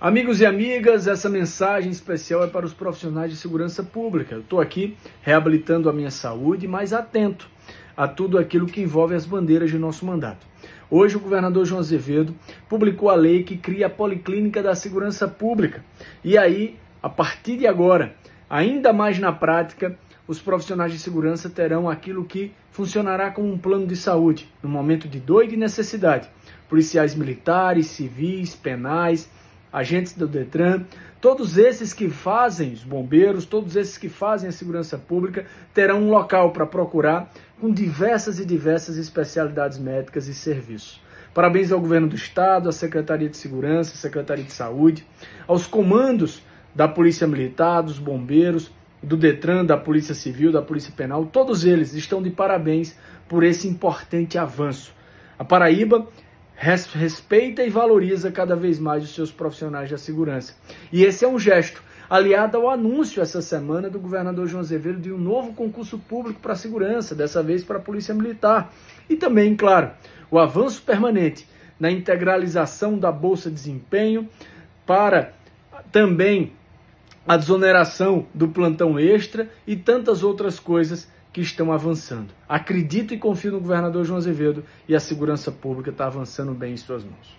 Amigos e amigas, essa mensagem especial é para os profissionais de segurança pública. Eu estou aqui reabilitando a minha saúde, mas atento a tudo aquilo que envolve as bandeiras de nosso mandato. Hoje, o governador João Azevedo publicou a lei que cria a Policlínica da Segurança Pública. E aí, a partir de agora, ainda mais na prática, os profissionais de segurança terão aquilo que funcionará como um plano de saúde no momento de dor e de necessidade. Policiais militares, civis, penais agentes do Detran, todos esses que fazem, os bombeiros, todos esses que fazem a segurança pública, terão um local para procurar com diversas e diversas especialidades médicas e serviços. Parabéns ao governo do estado, à Secretaria de Segurança, à Secretaria de Saúde, aos comandos da Polícia Militar, dos bombeiros, do Detran, da Polícia Civil, da Polícia Penal, todos eles estão de parabéns por esse importante avanço. A Paraíba respeita e valoriza cada vez mais os seus profissionais da segurança. E esse é um gesto aliado ao anúncio essa semana do governador João Azevedo de um novo concurso público para a segurança, dessa vez para a Polícia Militar. E também, claro, o avanço permanente na integralização da Bolsa de Desempenho para também a desoneração do plantão extra e tantas outras coisas que estão avançando. Acredito e confio no governador João Azevedo e a segurança pública está avançando bem em suas mãos.